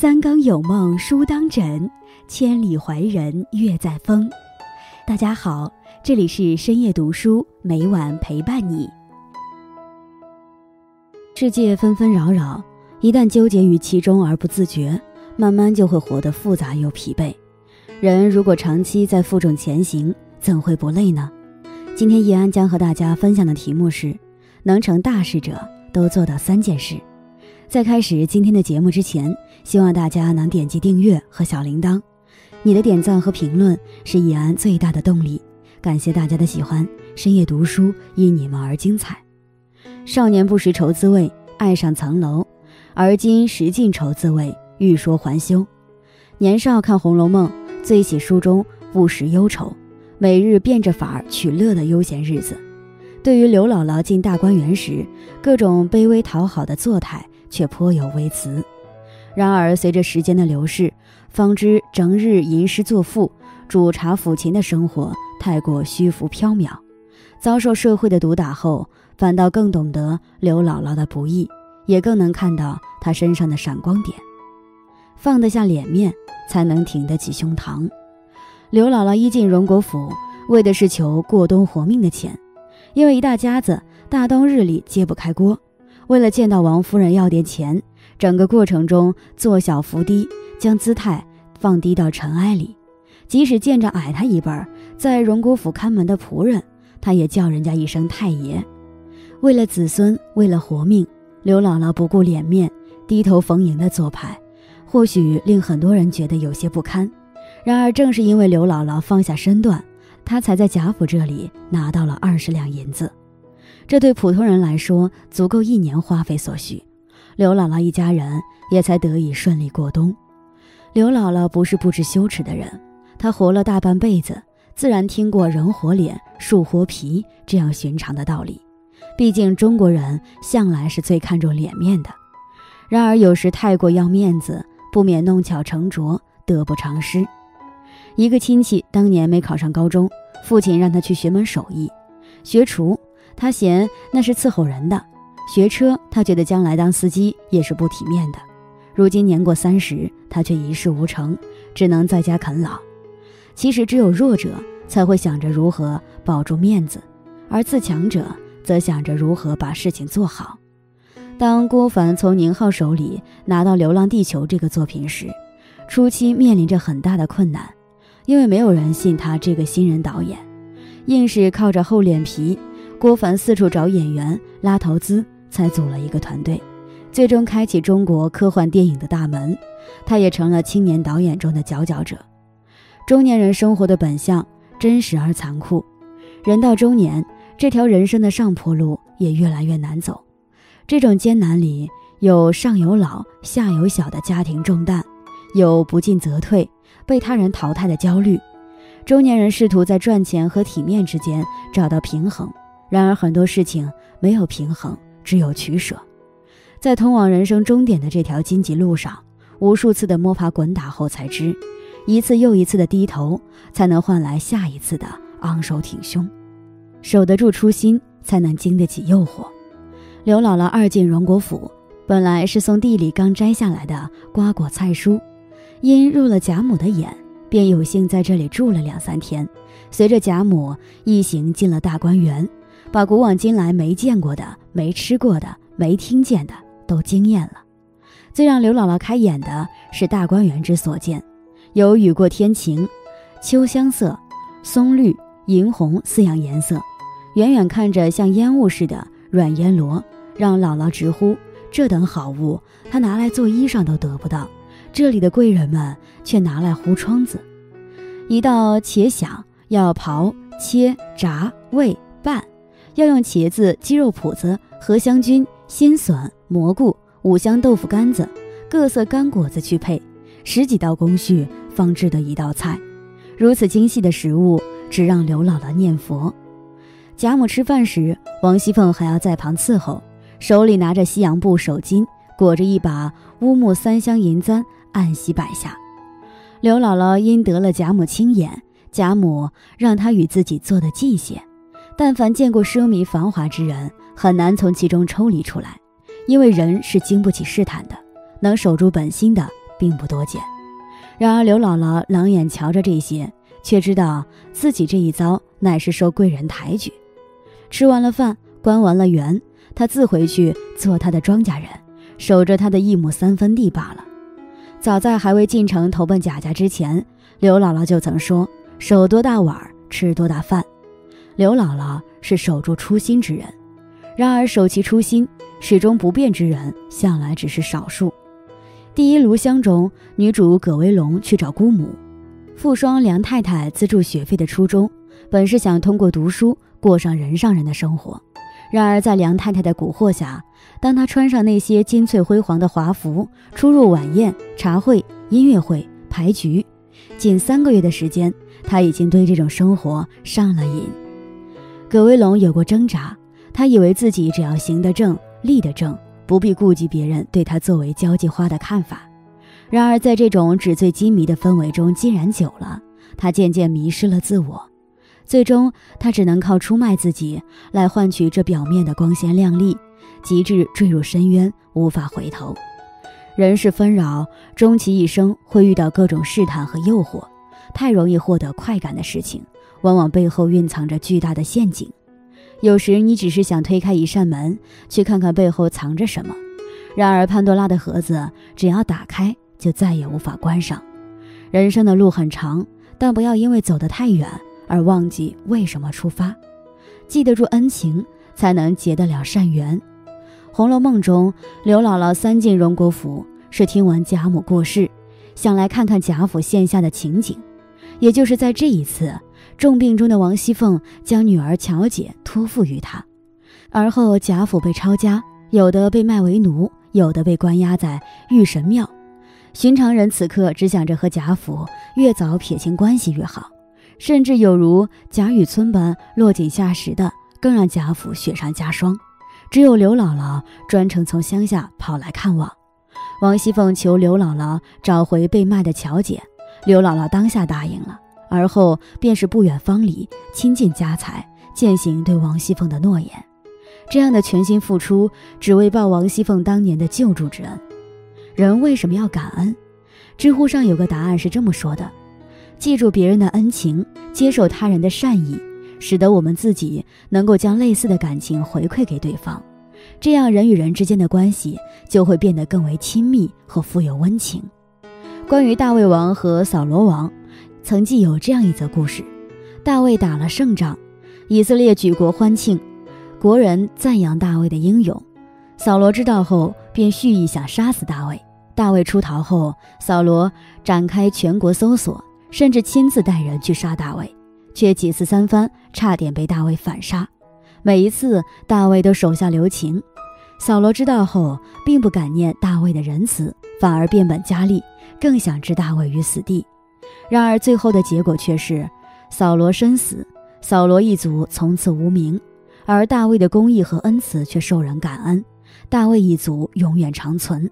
三更有梦书当枕，千里怀人月在风。大家好，这里是深夜读书，每晚陪伴你。世界纷纷扰扰，一旦纠结于其中而不自觉，慢慢就会活得复杂又疲惫。人如果长期在负重前行，怎会不累呢？今天易安将和大家分享的题目是：能成大事者都做到三件事。在开始今天的节目之前，希望大家能点击订阅和小铃铛。你的点赞和评论是易安最大的动力。感谢大家的喜欢，深夜读书因你们而精彩。少年不识愁滋味，爱上层楼；而今识尽愁滋味，欲说还休。年少看《红楼梦》，最喜书中不识忧愁，每日变着法儿取乐的悠闲日子。对于刘姥姥进大观园时各种卑微讨好的作态。却颇有微词。然而，随着时间的流逝，方知整日吟诗作赋、煮茶抚琴的生活太过虚浮缥缈。遭受社会的毒打后，反倒更懂得刘姥姥的不易，也更能看到她身上的闪光点。放得下脸面，才能挺得起胸膛。刘姥姥一进荣国府，为的是求过冬活命的钱，因为一大家子大冬日里揭不开锅。为了见到王夫人要点钱，整个过程中做小伏低，将姿态放低到尘埃里。即使见着矮他一辈儿，在荣国府看门的仆人，他也叫人家一声太爷。为了子孙，为了活命，刘姥姥不顾脸面，低头逢迎的做派，或许令很多人觉得有些不堪。然而，正是因为刘姥姥放下身段，她才在贾府这里拿到了二十两银子。这对普通人来说足够一年花费所需，刘姥姥一家人也才得以顺利过冬。刘姥姥不是不知羞耻的人，她活了大半辈子，自然听过“人活脸，树活皮”这样寻常的道理。毕竟中国人向来是最看重脸面的。然而有时太过要面子，不免弄巧成拙，得不偿失。一个亲戚当年没考上高中，父亲让他去学门手艺，学厨。他嫌那是伺候人的，学车他觉得将来当司机也是不体面的。如今年过三十，他却一事无成，只能在家啃老。其实只有弱者才会想着如何保住面子，而自强者则想着如何把事情做好。当郭帆从宁浩手里拿到《流浪地球》这个作品时，初期面临着很大的困难，因为没有人信他这个新人导演，硬是靠着厚脸皮。郭帆四处找演员拉投资，才组了一个团队，最终开启中国科幻电影的大门。他也成了青年导演中的佼佼者。中年人生活的本相真实而残酷，人到中年，这条人生的上坡路也越来越难走。这种艰难里有上有老下有小的家庭重担，有不进则退、被他人淘汰的焦虑。中年人试图在赚钱和体面之间找到平衡。然而很多事情没有平衡，只有取舍。在通往人生终点的这条荆棘路上，无数次的摸爬滚打后，才知，一次又一次的低头，才能换来下一次的昂首挺胸。守得住初心，才能经得起诱惑。刘姥姥二进荣国府，本来是从地里刚摘下来的瓜果菜蔬，因入了贾母的眼，便有幸在这里住了两三天。随着贾母一行进了大观园。把古往今来没见过的、没吃过的、没听见的都惊艳了。最让刘姥姥开眼的是大观园之所见，有雨过天晴、秋香色、松绿、银红四样颜色，远远看着像烟雾似的软烟罗，让姥姥直呼这等好物，她拿来做衣裳都得不到。这里的贵人们却拿来糊窗子。一道且想要刨、切、炸、煨、要用茄子、鸡肉脯子、荷香菌、鲜笋、蘑菇、五香豆腐干子、各色干果子去配，十几道工序方制的一道菜。如此精细的食物，只让刘姥姥念佛。贾母吃饭时，王熙凤还要在旁伺候，手里拿着西洋布手巾，裹着一把乌木三香银簪，按席摆下。刘姥姥因得了贾母亲眼，贾母让她与自己坐得近些。但凡见过奢靡繁华之人，很难从其中抽离出来，因为人是经不起试探的。能守住本心的，并不多见。然而刘姥姥冷眼瞧着这些，却知道自己这一遭乃是受贵人抬举。吃完了饭，观完了园，她自回去做她的庄稼人，守着她的一亩三分地罢了。早在还未进城投奔贾家之前，刘姥姥就曾说：“守多大碗，吃多大饭。”刘姥姥是守住初心之人。然而守其初心，始终不变之人，向来只是少数。第一炉香中，女主葛薇龙去找姑母，富双梁太太资助学费的初衷，本是想通过读书过上人上人的生活。然而在梁太太的蛊惑下，当她穿上那些金翠辉煌的华服，出入晚宴、茶会、音乐会、牌局，仅三个月的时间，她已经对这种生活上了瘾。葛威龙有过挣扎，他以为自己只要行得正、立得正，不必顾及别人对他作为交际花的看法。然而在这种纸醉金迷的氛围中浸染久了，他渐渐迷失了自我。最终，他只能靠出卖自己来换取这表面的光鲜亮丽，极致坠入深渊，无法回头。人世纷扰，终其一生会遇到各种试探和诱惑，太容易获得快感的事情，往往背后蕴藏着巨大的陷阱。有时你只是想推开一扇门，去看看背后藏着什么，然而潘多拉的盒子只要打开，就再也无法关上。人生的路很长，但不要因为走得太远。而忘记为什么出发，记得住恩情，才能结得了善缘。《红楼梦》中，刘姥姥三进荣国府，是听闻贾母过世，想来看看贾府现下的情景。也就是在这一次，重病中的王熙凤将女儿乔姐托付于他。而后贾府被抄家，有的被卖为奴，有的被关押在玉神庙。寻常人此刻只想着和贾府越早撇清关系越好。甚至有如贾雨村般落井下石的，更让贾府雪上加霜。只有刘姥姥专程从乡下跑来看望，王熙凤求刘姥姥找回被卖的乔姐，刘姥姥当下答应了。而后便是不远方里倾尽家财，践行对王熙凤的诺言。这样的全心付出，只为报王熙凤当年的救助之恩。人为什么要感恩？知乎上有个答案是这么说的。记住别人的恩情，接受他人的善意，使得我们自己能够将类似的感情回馈给对方，这样人与人之间的关系就会变得更为亲密和富有温情。关于大胃王和扫罗王，曾记有这样一则故事：大卫打了胜仗，以色列举国欢庆，国人赞扬大卫的英勇。扫罗知道后，便蓄意想杀死大卫。大卫出逃后，扫罗展开全国搜索。甚至亲自带人去杀大卫，却几次三番差点被大卫反杀。每一次，大卫都手下留情。扫罗知道后，并不感念大卫的仁慈，反而变本加厉，更想置大卫于死地。然而，最后的结果却是扫罗身死，扫罗一族从此无名，而大卫的公义和恩慈却受人感恩，大卫一族永远长存。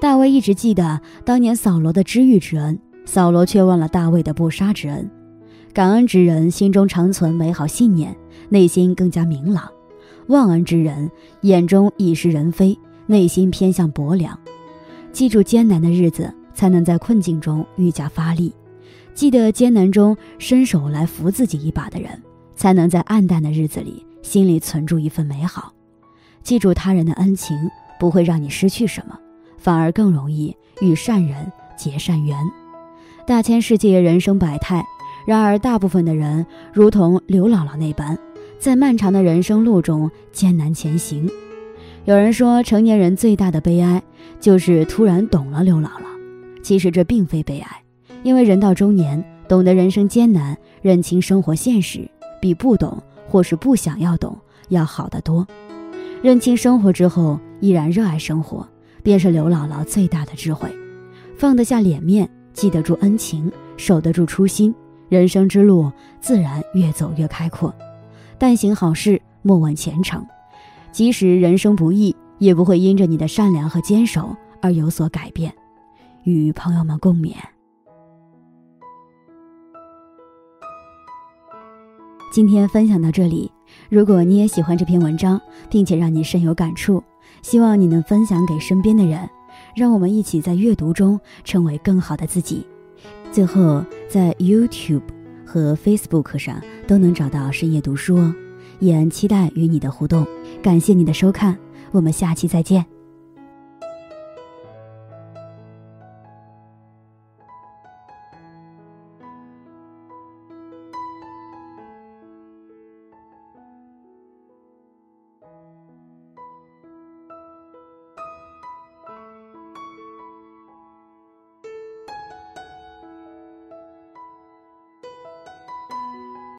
大卫一直记得当年扫罗的知遇之恩。扫罗却忘了大卫的不杀之恩，感恩之人心中常存美好信念，内心更加明朗；忘恩之人眼中已是人非，内心偏向薄凉。记住艰难的日子，才能在困境中愈加发力；记得艰难中伸手来扶自己一把的人，才能在暗淡的日子里心里存住一份美好。记住他人的恩情，不会让你失去什么，反而更容易与善人结善缘。大千世界，人生百态。然而，大部分的人如同刘姥姥那般，在漫长的人生路中艰难前行。有人说，成年人最大的悲哀就是突然懂了刘姥姥。其实这并非悲哀，因为人到中年，懂得人生艰难，认清生活现实，比不懂或是不想要懂要好得多。认清生活之后，依然热爱生活，便是刘姥姥最大的智慧。放得下脸面。记得住恩情，守得住初心，人生之路自然越走越开阔。但行好事，莫问前程。即使人生不易，也不会因着你的善良和坚守而有所改变。与朋友们共勉。今天分享到这里，如果你也喜欢这篇文章，并且让你深有感触，希望你能分享给身边的人。让我们一起在阅读中成为更好的自己。最后，在 YouTube 和 Facebook 上都能找到深夜读书哦。也期待与你的互动，感谢你的收看，我们下期再见。